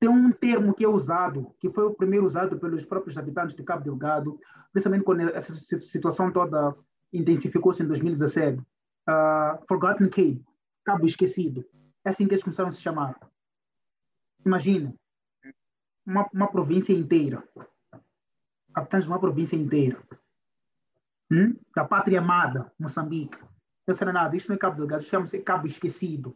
tem um termo que é usado, que foi o primeiro usado pelos próprios habitantes de Cabo Delgado, principalmente quando essa situação toda intensificou-se em 2017. Uh, Forgotten Cape, Cabo Esquecido. É assim que eles começaram a se chamar. Imagina, uma, uma província inteira, habitantes de uma província inteira, hum? da pátria amada, Moçambique. Não será nada, isto não é Cabo Delgado, chama-se Cabo Esquecido,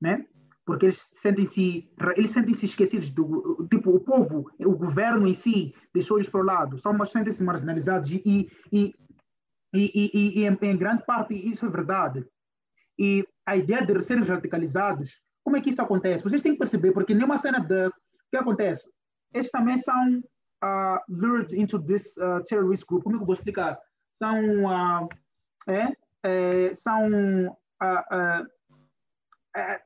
né? Porque eles sentem-se eles sentem-se esquecidos do tipo o povo, o governo em si deixou-eles para o lado, são sentem-se marginalizados e, e, e, e, e em, em grande parte isso é verdade. E a ideia de serem radicalizados, como é que isso acontece? Vocês têm que perceber, porque nenhuma cena de. O que acontece? Eles também são uh, lured into this uh, terrorist group. Como é que eu vou explicar? São. Uh, é, é, são. Uh, é,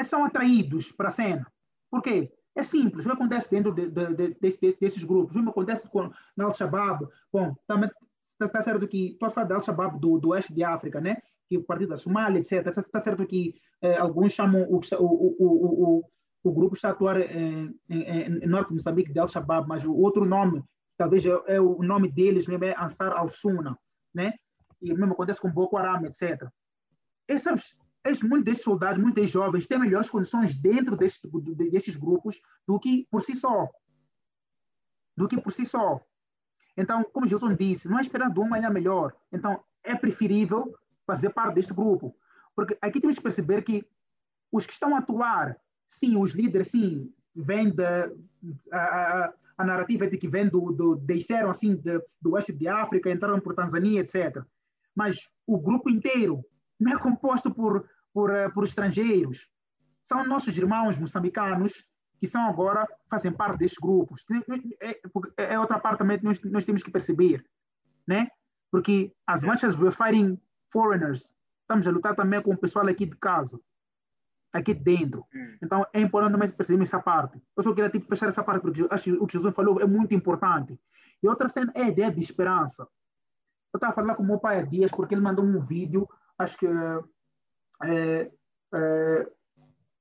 é, são atraídos para a cena. Por quê? É simples, o que acontece dentro de, de, de, de desses grupos, o que acontece com o Al-Shabaab, bom, também está certo que, estou a falar do Al-Shabaab do, do oeste de África, né? que o partido da Somália, etc. Está certo que eh, alguns chamam o, o, o, o, o grupo está a atuar em, norte de Moçambique de Al-Shabaab, mas o outro nome, talvez é, é o nome deles, é Ansar al-Sunna, né? E mesmo acontece com Boko Haram, etc. Esses, esses, muitos desses soldados, muitos desses jovens têm melhores condições dentro desse, desses grupos do que por si só. Do que por si só. Então, como Gilson disse, não é esperando uma manhã melhor. Então, é preferível fazer parte deste grupo. Porque aqui temos que perceber que os que estão a atuar, sim, os líderes, sim, vêm da. A, narrativa de que vêm do, do deixaram assim de, do oeste de África, entraram por Tanzânia, etc. Mas o grupo inteiro não é composto por, por, eh, por estrangeiros. São nossos irmãos moçambicanos que são agora, fazem parte destes grupos. É, é, é outra parte também que nós, nós temos que perceber, né? Porque as manchas were fighting foreigners. Estamos a lutar também com o pessoal aqui de casa, aqui dentro. Hum. Então é importante também perceber essa parte. Eu só queria tipo, fechar essa parte, porque acho que o que Jesus falou é muito importante. E outra cena é a ideia de esperança. Eu estava falando com o meu pai há dias, porque ele mandou um vídeo, acho que é, é,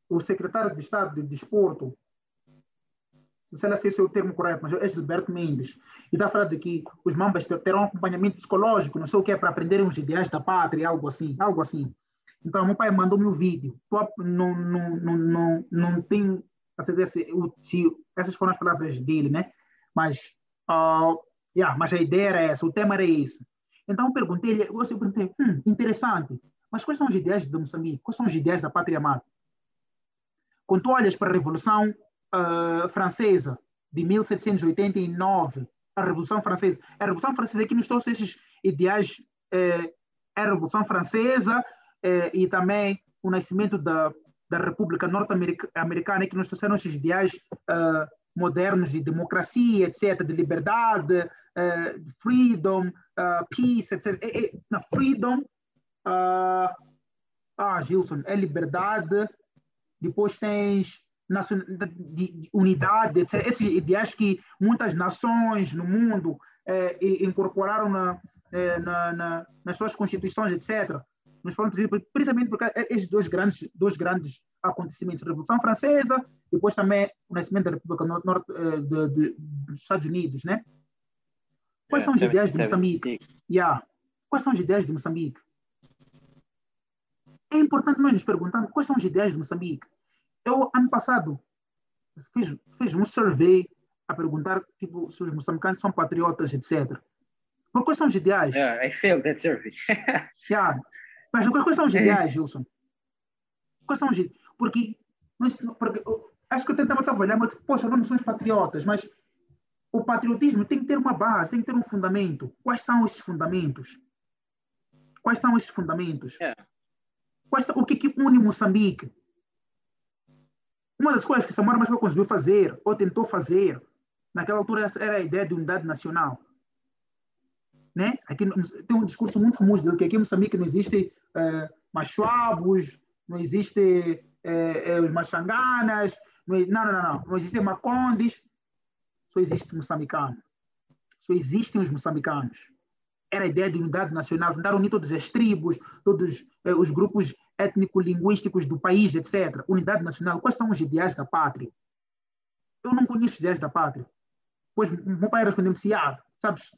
o secretário de Estado de Desporto, sei se esse é o termo correto, mas é Gilberto Mendes, e está falando de que os mambas terão acompanhamento psicológico, não sei o que, para aprenderem os ideais da pátria, algo assim, algo assim. Então, meu pai mandou-me o um vídeo. Não, não, não, não, não se essas foram as palavras dele, né? Mas, uh, yeah, mas a ideia era essa, o tema era esse. Então, eu perguntei, eu perguntei, hum, interessante, mas quais são os ideais de Moçambique? Quais são os ideais da pátria amada? Quando tu olhas para a Revolução uh, Francesa de 1789, a Revolução Francesa. A Revolução Francesa que nos trouxe esses ideais, eh, a Revolução Francesa eh, e também o nascimento da, da República Norte-Americana, que nos trouxeram esses ideais uh, modernos de democracia, etc., de liberdade, de freedom, uh, peace, etc. É, é, na freedom, ah, Gilson, é liberdade, depois tens de unidade, etc. Esses ideais que muitas nações no mundo é, incorporaram na, na, na, nas suas constituições, etc. Nos foram principalmente porque esses dois grandes, dois grandes acontecimentos, a Revolução Francesa, depois também o nascimento da República Norte, de, de, dos Estados Unidos, né? Quais são as ideias de Moçambique? Yeah. Quais são as ideias de Moçambique? É importante nós nos perguntarmos quais são as ideias de Moçambique. Eu, ano passado, fiz, fiz um survey a perguntar tipo, se os moçambicanos são patriotas, etc. Por quais são os ideais? Yeah, I failed that survey. yeah. Mas quais são os ideais, Gilson? Quais são os ideais? Porque, porque acho que eu tentava trabalhar, mas, poxa, não somos patriotas, mas o patriotismo tem que ter uma base, tem que ter um fundamento. Quais são esses fundamentos? Quais são esses fundamentos? Yeah. Quais, o que, que une Moçambique? Uma das coisas que Samora Machel conseguiu fazer, ou tentou fazer, naquela altura era a ideia de unidade nacional. Né? Aqui tem um discurso muito famoso dele, que aqui em Moçambique não existe é, machuabos, não existe é, é, os machanganas, não, não, não, não, não existem macondes, só existe moçambicano. Só existem os moçambicanos. Era a ideia de unidade nacional, tentar unir todas as tribos, todos eh, os grupos étnico-linguísticos do país, etc. Unidade nacional, quais são os ideais da pátria? eu não conheço ideias da pátria. Pois meu pai respondeu-me ah, sabes,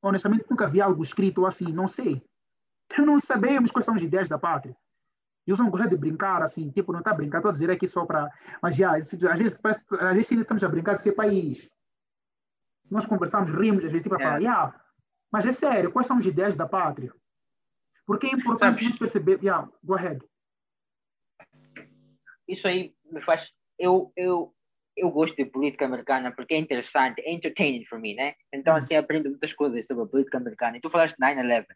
honestamente nunca vi algo escrito assim, não sei. Não sabemos quais são as ideias da pátria. E usam gosta de brincar, assim, tipo, não está a brincar, estou a dizer aqui só para. Mas já, às vezes, parece, às vezes estamos a brincar de ser país. Nós conversamos, rimos, às vezes, tipo, a falar, yeah, mas é sério, quais são as ideias da pátria? Porque é importante Sabes, perceber. Yeah, go ahead. Isso aí me faz. Eu, eu, eu gosto de política americana porque é interessante, é entertaining para mim, né? Então, hum. assim, aprendo muitas coisas sobre a política americana. E tu falaste de 9-11.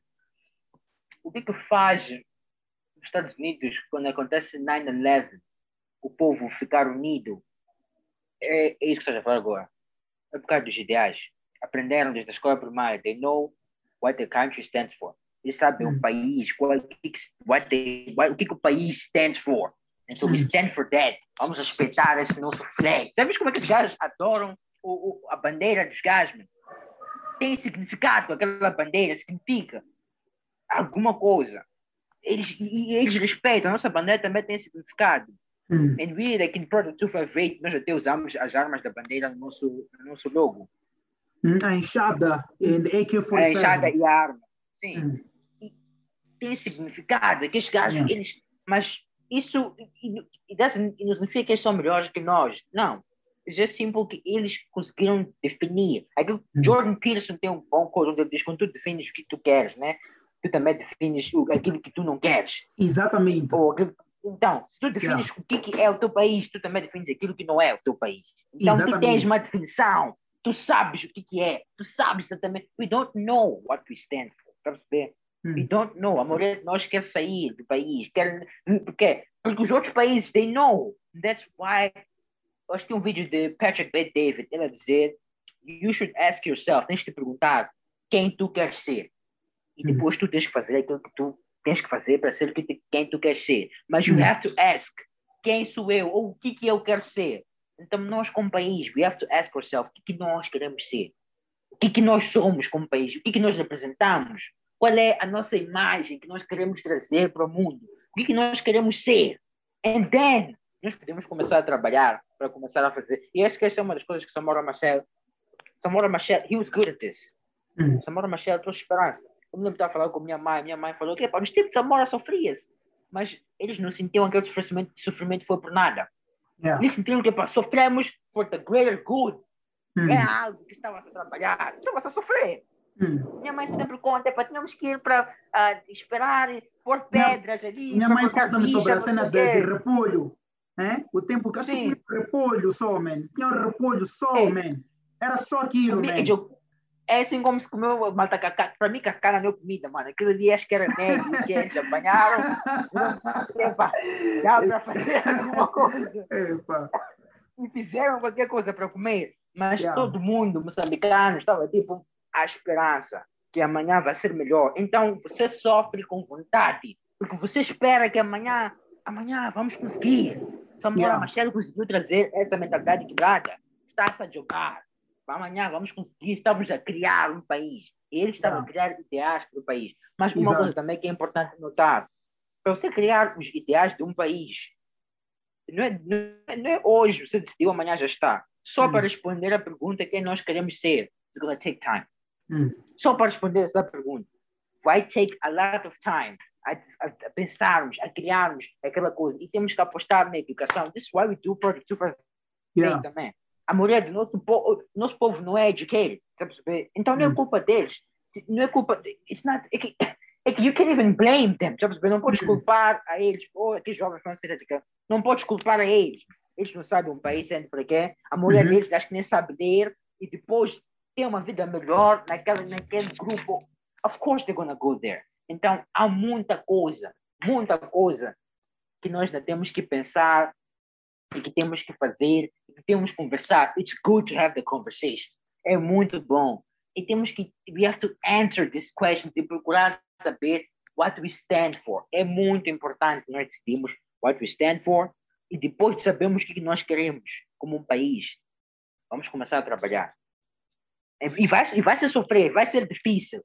O que que faz nos Estados Unidos, quando acontece 9-11, o povo ficar unido? É, é isso que estás a falar agora. É por causa dos ideais. Aprenderam desde a escola primária. They know what the country stands for. Eles sabem hum. o país, qual, what they, what, o que, que o país stands for. And so we hum. stand for that. Vamos respeitar esse nosso flag. Sabes como é que os gajos adoram o, o, a bandeira dos gajos? Tem significado, aquela bandeira significa alguma coisa. Eles, e, eles respeitam, a nossa bandeira também tem significado. Mm. And we, like in Project 258, nós até usamos as armas da bandeira no nosso, no nosso logo. Mm, a enxada e AK-47. A enxada e a arma. Sim. Mm. Tem significado, que os gajos, yeah. eles... Mas isso não significa que eles são melhores que nós. Não. É just simple que eles conseguiram definir. Aquilo, Jordan Peterson tem um bom coisa onde ele diz quando tu defines o que tu queres, né? Tu também defines aquilo que tu não queres. Exatamente. Ou aquilo, então, se tu defines yeah. o que, que, é o teu país, tu também defines aquilo que não é o teu país. Então, Exatamente. tu tens uma definição, tu sabes o que, que é, tu sabes exatamente. We don't know what we stand for. Para perceber? We hum. don't know. A maioria de nós quer sair do país. Quer, por quê? Porque os outros países, they know. That's why. Eu acho que tem um vídeo de Patrick Bet David, ele a dizer: You should ask yourself, tens de te perguntar quem tu queres ser. E hum. depois tu tens que fazer aquilo que tu tens que fazer para ser quem tu queres ser. Mas you hum. have to ask: quem sou eu? Ou o que, que eu quero ser? Então, nós, como país, we have to ask ourselves: o que, que nós queremos ser? O que, que nós somos como país? O que, que nós representamos? Qual é a nossa imagem que nós queremos trazer para o mundo? O que, que nós queremos ser? And then, nós podemos começar a trabalhar para começar a fazer. E acho que essa é uma das coisas que Samora Machel, Samora Machel, he was good at this. Mm. Samora Machel trouxe esperança. Eu me lembro de estar falando com minha mãe, minha mãe falou que nos tempos de Samora sofria-se, mas eles não sentiam aquele sofrimento, sofrimento foi por nada. Yeah. Eles sentiram que pá, sofremos for the greater good. Mm. É algo que estava a trabalhar, estava a sofrer. Hum. Minha mãe sempre conta, para tínhamos que ir para uh, esperar, pôr pedras minha, ali. Minha mãe conta-me sobre a cena de, de repolho. Né? O tempo que eu repolho só, man. Tinha um repolho só, é. man. Era só aquilo, man. É assim como se comeu matacacá. Para mim, cacá não é comida, mano. Aquilo ali acho que era médio, que eles apanharam. Epa, dá para fazer alguma coisa. Epa. E fizeram qualquer coisa para comer. Mas yeah. todo mundo, moçambicano, estava tipo, a esperança que amanhã vai ser melhor. Então você sofre com vontade, porque você espera que amanhã, amanhã vamos conseguir. Samuel yeah. Machado conseguiu trazer essa mentalidade quebrada. Está-se a jogar. Amanhã vamos conseguir, estamos a criar um país. Ele estava yeah. a criar ideais para o país. Mas uma Exato. coisa também que é importante notar: para você criar os ideais de um país, não é, não é, não é hoje, você decidiu, amanhã já está. Só hum. para responder a pergunta quem nós queremos ser. It's going to take time. Hum. Só para responder essa pergunta, vai take a lot of time a, a, a, pensarmos, a criarmos aquela coisa e temos que apostar na educação. This is why we do Project 258 yeah. também. A maioria do nosso povo, nosso povo não é educated, tá então não é hum. culpa deles. Não é culpa. It's not. É que, é que you can't even blame them, tá Não podes hum. culpar a eles. Ou oh, aqueles jovens vão ser educados. Não podes culpar a eles. Eles não sabem um país sendo para quê. A mulher uhum. deles acho que nem sabe ler e depois ter uma vida melhor naquele, naquele grupo, of course they're gonna go there. Então, há muita coisa, muita coisa que nós ainda temos que pensar e que temos que fazer e que temos que conversar. It's good to have the conversation. É muito bom. E temos que, we have to answer this question e procurar saber what we stand for. É muito importante nós decidirmos what we stand for e depois de sabermos o que nós queremos como um país, vamos começar a trabalhar. E vai, e vai ser sofrer, vai ser difícil.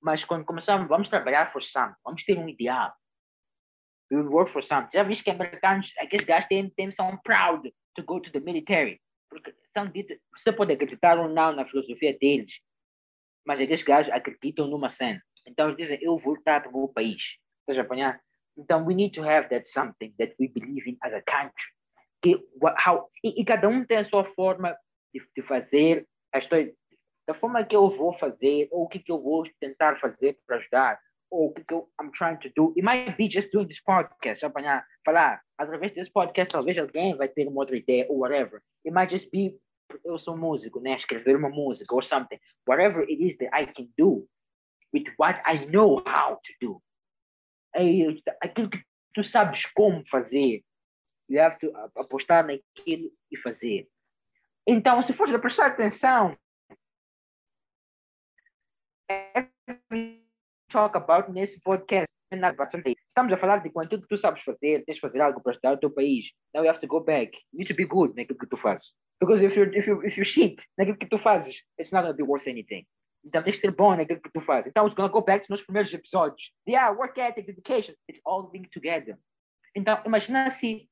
Mas quando começamos, vamos trabalhar for something, vamos ter um ideal. We work for something. Já viste que americanos, aqueles gajos têm, têm, são proud to go to the military. Porque são ditos, você pode acreditar ou não na filosofia deles, mas aqueles gajos acreditam numa cena. Então eles dizem, eu vou para o meu país. Estás a apanhar? Então, we need to have that something that we believe in as a country. Que, how, e, e cada um tem a sua forma de, de fazer a história, da forma que eu vou fazer, ou o que, que eu vou tentar fazer para ajudar, ou o que, que eu I'm trying to do. It might be just doing this podcast, apanhar, falar, através desse podcast, talvez alguém vai ter uma outra ideia, ou whatever. It might just be, eu sou músico, né? Escrever uma música, or something. Whatever it is that I can do, with what I know how to do. É aquilo que tu sabes como fazer. You have to apostar naquilo e fazer. Então, se for prestar atenção, talk about nesse podcast. Estamos a falar de que tu sabes fazer, tens de fazer algo para ajudar o teu país. Now you have to go back. You need to be good naquilo que tu fazes. Because if you if you if you shit naquilo que tu fazes, it's not going to be worth anything. Então tens que ser bom naquilo que tu fazes. Então, it's going to go back nos primeiros episódios. Yeah, work ethic, dedication, it's all being together. Então, imagina se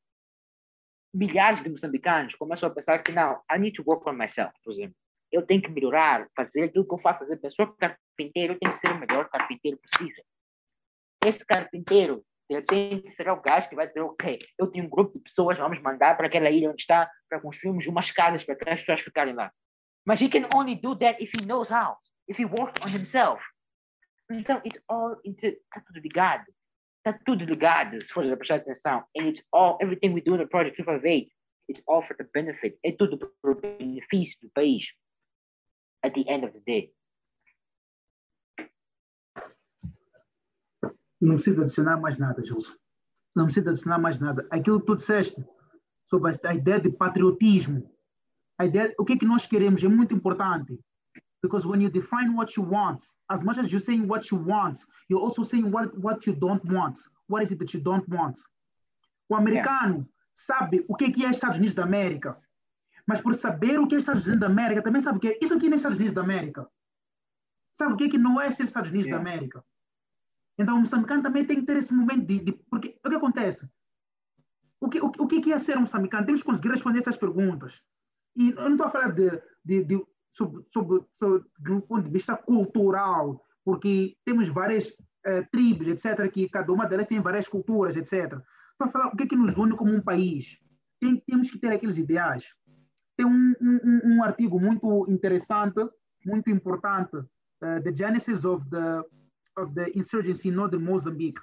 milhares de moçambicanos começam a pensar que não, I need to work on myself, por exemplo. Eu tenho que melhorar, fazer aquilo que eu faço, fazer pessoa carpinteiro, tenho que ser o melhor carpinteiro possível. Esse carpinteiro, de repente, será o gajo que vai dizer, ok, eu tenho um grupo de pessoas, vamos mandar para aquela ilha onde está, para construirmos umas casas para que as pessoas ficarem lá. Mas he can only do that if he knows how if he worked on himself. Então, it's all está tudo ligado. Está tudo ligado, se for prestar atenção. And it's all, everything we do in the project 358, it's all for the benefit. É tudo para o benefício do país. At the end of the day. Não precisa adicionar mais nada, Gilson. Não precisa adicionar mais nada. Aquilo que tu disseste sobre a ideia de patriotismo, a ideia, o que é que nós queremos é muito importante. Because when you define what you want, as much as you're saying what you want, you're also saying what, what you don't want. What is it that you don't want? O americano yeah. sabe o que é Estados Unidos da América, mas por saber o que é Estados Unidos da América, também sabe o que é isso aqui não é Estados Unidos da América. Sabe o que é que não é ser Estados Unidos yeah. da América? Então o moçambicano também tem que ter esse momento de, de porque o que acontece? O que, o, o que é ser um moçambicano? Temos que conseguir responder essas perguntas. E eu não estou a falar de, de, de sob, sob, sob, do ponto de vista cultural, porque temos várias uh, tribos, etc., que cada uma delas tem várias culturas, etc. Para falar o que é que nos une como um país, tem, temos que ter aqueles ideais. Tem um, um, um artigo muito interessante, muito importante, uh, The Genesis of the, of the Insurgency in Northern Mozambique.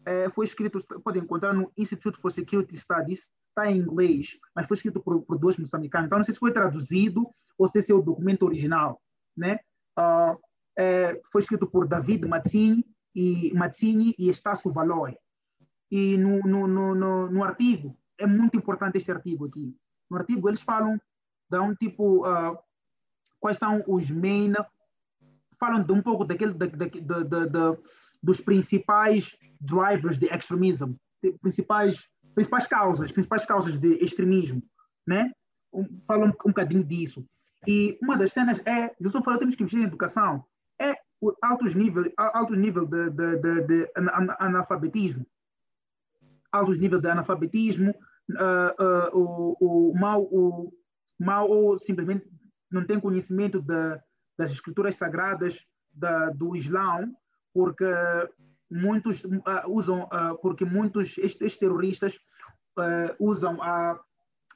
Uh, foi escrito, pode encontrar no Institute for Security Studies, está em inglês, mas foi escrito por, por dois moçambicanos. Então, não sei se foi traduzido ou se esse é o documento original. Né? Uh, foi escrito por David Mazzini e, Mazzini e Estácio Valoi. E no, no, no, no, artigo, é muito importante este artigo aqui. No artigo, eles falam um tipo, uh, quais são os main, falam de um pouco daquele, de, de, de, dos principais drivers de extremismo, principais principais causas, principais causas de extremismo, né? Um, fala um, um bocadinho disso. E uma das cenas é, eu falou, temos que investir em educação, é o alto nível, alto nível de, de, de, de analfabetismo. Altos níveis de analfabetismo, uh, uh, o, o, o mal ou simplesmente não tem conhecimento de, das escrituras sagradas da, do Islão, porque muitos uh, usam, uh, porque muitos estes, terroristas uh, usam a,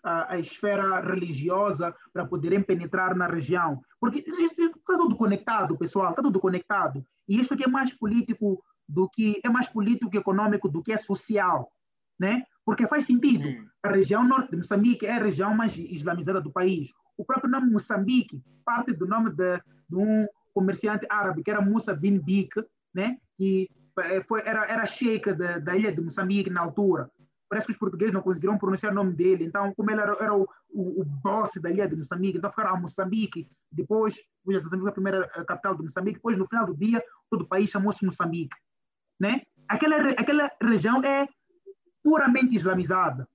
a, a, esfera religiosa para poderem penetrar na região. Porque está tudo conectado, pessoal, está tudo conectado. E isso aqui é mais político do que é mais político econômico do que é social, né? Porque faz sentido. A região norte de Moçambique é a região mais islamizada do país. O próprio nome Moçambique parte do nome de, de um comerciante árabe que era Musa bin Bik, né? Que é, foi, era, era sheik da, da ilha de Moçambique na altura. Parece que os portugueses não conseguiram pronunciar o nome dele. Então, como ele era, era o, o, o boss da ilha de Moçambique, então ficaram a Moçambique. Depois, Moçambique foi a primeira capital de Moçambique. Depois, no final do dia, todo o país chamou-se Moçambique. Né? Aquela, aquela região é puramente islamizada.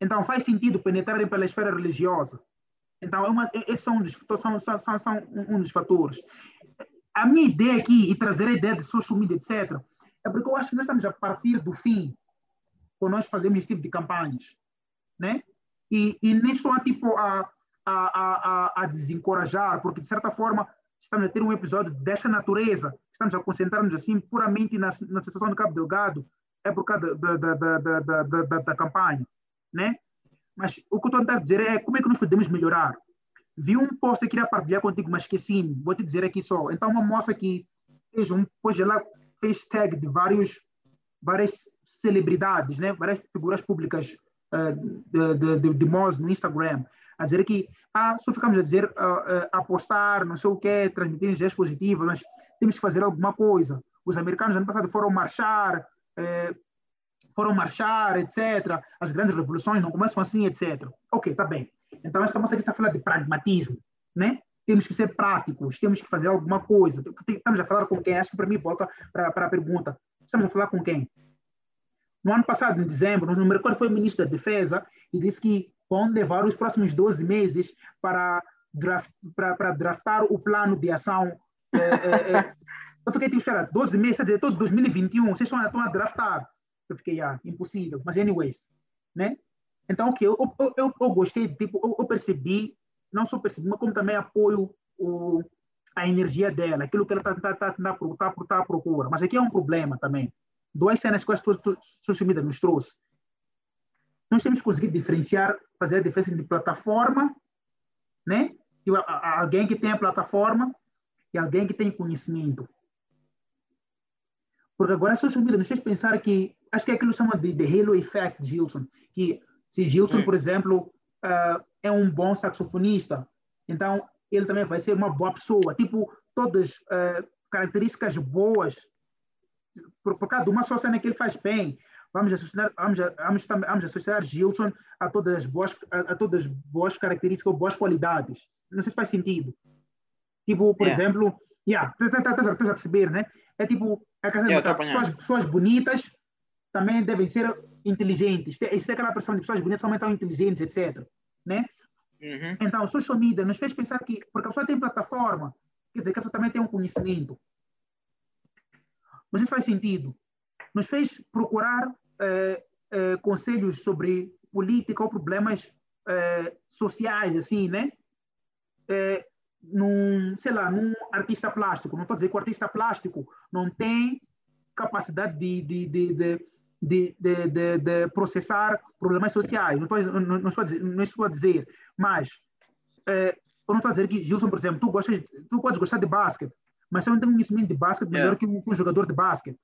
Então, faz sentido penetrarem pela esfera religiosa. Então, é uma, esses são, são, são, são, são um dos fatores a minha ideia aqui, e trazer a ideia de social media, etc., é porque eu acho que nós estamos a partir do fim quando nós fazemos esse tipo de campanhas, né? E, e nem só tipo a, a, a, a, desencorajar, porque de certa forma estamos a ter um episódio dessa natureza, estamos a concentrar-nos assim puramente na, na situação do Cabo Delgado, é por causa da, da, da, da, da, da, campanha, né? Mas o que eu estou a dizer é como é que nós podemos melhorar. Vi um post que queria partilhar contigo, mas esqueci-me. Vou te dizer aqui só. Então, uma moça que fez um, pois ela fez tag de vários, várias celebridades, né? várias figuras públicas uh, de, de, de, de no Instagram, a dizer que ah, só ficamos a dizer, uh, uh, apostar, não sei o quê, transmitir energias positivas, mas temos que fazer alguma coisa. Os americanos, ano passado, foram marchar, eh, foram marchar, etc. As grandes revoluções não começam assim, etc. Ok, está bem. Então, esta moça aqui está falando de pragmatismo, né? Temos que ser práticos, temos que fazer alguma coisa. Estamos a falar com quem? Acho que para mim volta para a pergunta. Estamos a falar com quem? No ano passado, em dezembro, no mercado foi o ministro da Defesa e disse que vão levar os próximos 12 meses para, draft, para, para draftar o plano de ação. É, é. Eu fiquei tipo, espera, 12 meses, quer dizer, todo 2021, vocês estão, estão a draftar. Eu fiquei, ah, impossível. Mas, anyways, né? Então, o que eu, eu, eu, eu, gostei, tipo, eu, eu, percebi, não só percebi, mas como também apoio o, a energia dela, aquilo que ela está tá, tá, tá, tá, tá à procura. Mas aqui é um problema também. Duas cenas que a social media nos trouxe. Nós temos que conseguir diferenciar, fazer a diferença entre plataforma, né? E alguém que tem a plataforma e alguém que tem conhecimento. Porque agora a social media nos fez pensar que, acho que é aquilo que chama de, de halo effect, Gilson, que se Gilson, por exemplo, uh, é um bom saxofonista, então ele também vai ser uma boa pessoa. Tipo, todas uh, características boas, por, por causa de uma só cena que ele faz bem. Vamos associar, vamos, vamos, vamos associar Gilson a todas as boas, a, a todas as boas características ou boas qualidades. Não sei se faz sentido. Tipo, por yeah. exemplo, yeah, estás tá, tá, tá, a perceber, né? É tipo, é yeah, pessoas, pessoas bonitas também devem ser inteligentes. Isso é aquela pessoa de pessoas bonitas também tão inteligentes, etc. Né? Uhum. Então, social media nos fez pensar que, porque a pessoa tem plataforma, quer dizer que a pessoa também tem um conhecimento. Mas isso faz sentido. Nos fez procurar eh, eh, conselhos sobre política ou problemas eh, sociais, assim, né? Num, sei lá, num artista plástico. Não estou a dizer que o artista plástico não tem capacidade de, de, de, de de, de, de, de processar problemas sociais. Não estou, não, não, estou a dizer, não estou a dizer, mas é, eu não estou a dizer que, Gilson, por exemplo, tu, gostas, tu podes gostar de basquete, mas você não tem um conhecimento de basquete melhor yeah. que, um, que um jogador de basquete.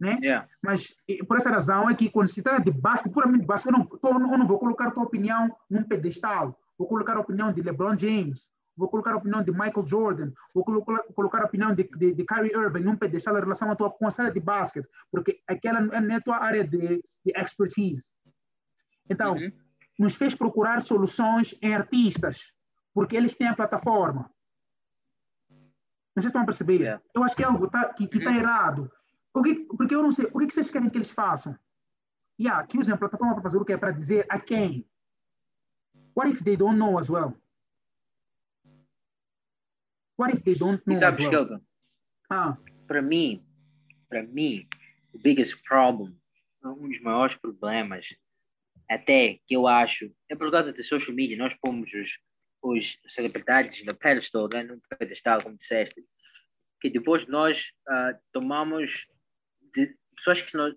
Né? Yeah. Mas por essa razão é que quando se trata de basquete, puramente basquete, eu não, eu não vou colocar a tua opinião num pedestal. Vou colocar a opinião de LeBron James, vou colocar a opinião de Michael Jordan, vou colocar, a opinião de, de, de Kyrie Irving num pedestal em relação à tua conselha de basquete, porque aquela não é a tua área de, de expertise. Então, uhum. nos fez procurar soluções em artistas, porque eles têm a plataforma. Não sei se estão a perceber. Yeah. Eu acho que é algo tá, que está uhum. errado. Porque, porque eu não sei, o que vocês querem que eles façam? Yeah, que usem a plataforma para fazer o que é para dizer a quem? What if they don't know as well? What if they don't know? E sabes, well? Kelton? Ah. Para mim, para mim, o biggest problem, um dos maiores problemas, até que eu acho, é por causa da social media, nós pomos os, os celebridades no pedestal, né, no pedestal, como disseste, que depois nós uh, tomamos de pessoas que nós,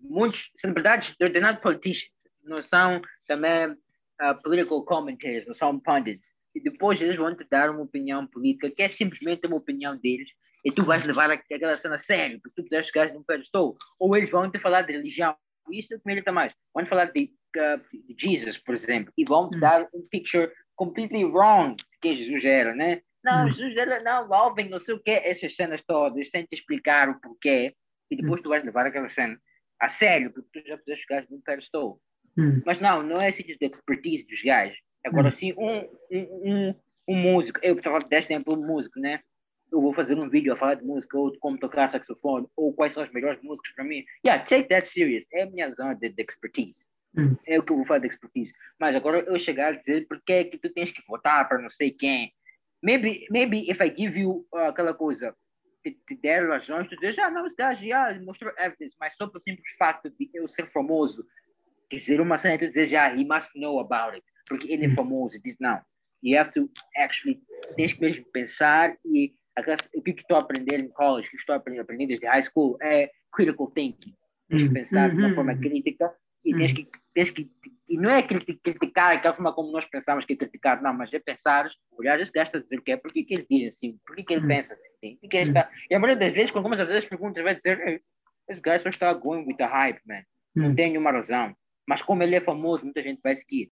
muitos celebridades, they're not politicians, não são também uh, political commentators, não são pundits e depois eles vão te dar uma opinião política que é simplesmente uma opinião deles e tu vais levar aquela cena a sério, porque tu quiseres chegar num pedestal. Ou eles vão te falar de religião, isso me irrita mais. Vão te falar de, uh, de Jesus, por exemplo, e vão te hum. dar um picture completely wrong de quem Jesus era, né? Não, hum. Jesus era, não, Alvin, não sei o quê, essas cenas todas, sem te explicar o porquê, e depois hum. tu vais levar aquela cena a sério, porque tu já quiseres chegar num pedestal. Hum. Mas não, não é sítio de expertise dos gajos Agora, hum. se um, um, um, músico, eu estava deste exemplo músico, né? Eu vou fazer um vídeo a falar de música ou de como tocar saxofone ou quais são os melhores músicos para mim. Yeah, take that serious. É a minha zona de, de expertise. Hum. É o que eu vou falar de expertise. Mas agora eu chegar a dizer porque é que tu tens que votar para não sei quem. Maybe, maybe if I give you uh, aquela coisa, te, te der razões, tu dizes, ah, não, esse gajo já mostrou evidence, mas só pelo simples facto de eu ser famoso, dizer uma cena tu dizes, ah, he must know about it porque ele é famoso. Diz, não, you have to actually, tens que mesmo pensar e o que estou a aprender em college, o que estou a aprender desde high school é critical thinking. Tens que pensar de uma forma crítica e tens que, tens que e não é criticar aquela forma como nós pensamos que é criticar, não, mas é pensar, olhar, esse gajo está a dizer o que é, por que ele diz assim, por que ele pensa assim, que ele está... e a maioria das vezes, quando começa a fazer as perguntas, vai dizer, esse gajo só está going with the hype, man, não tem nenhuma razão, mas como ele é famoso, muita gente vai seguir.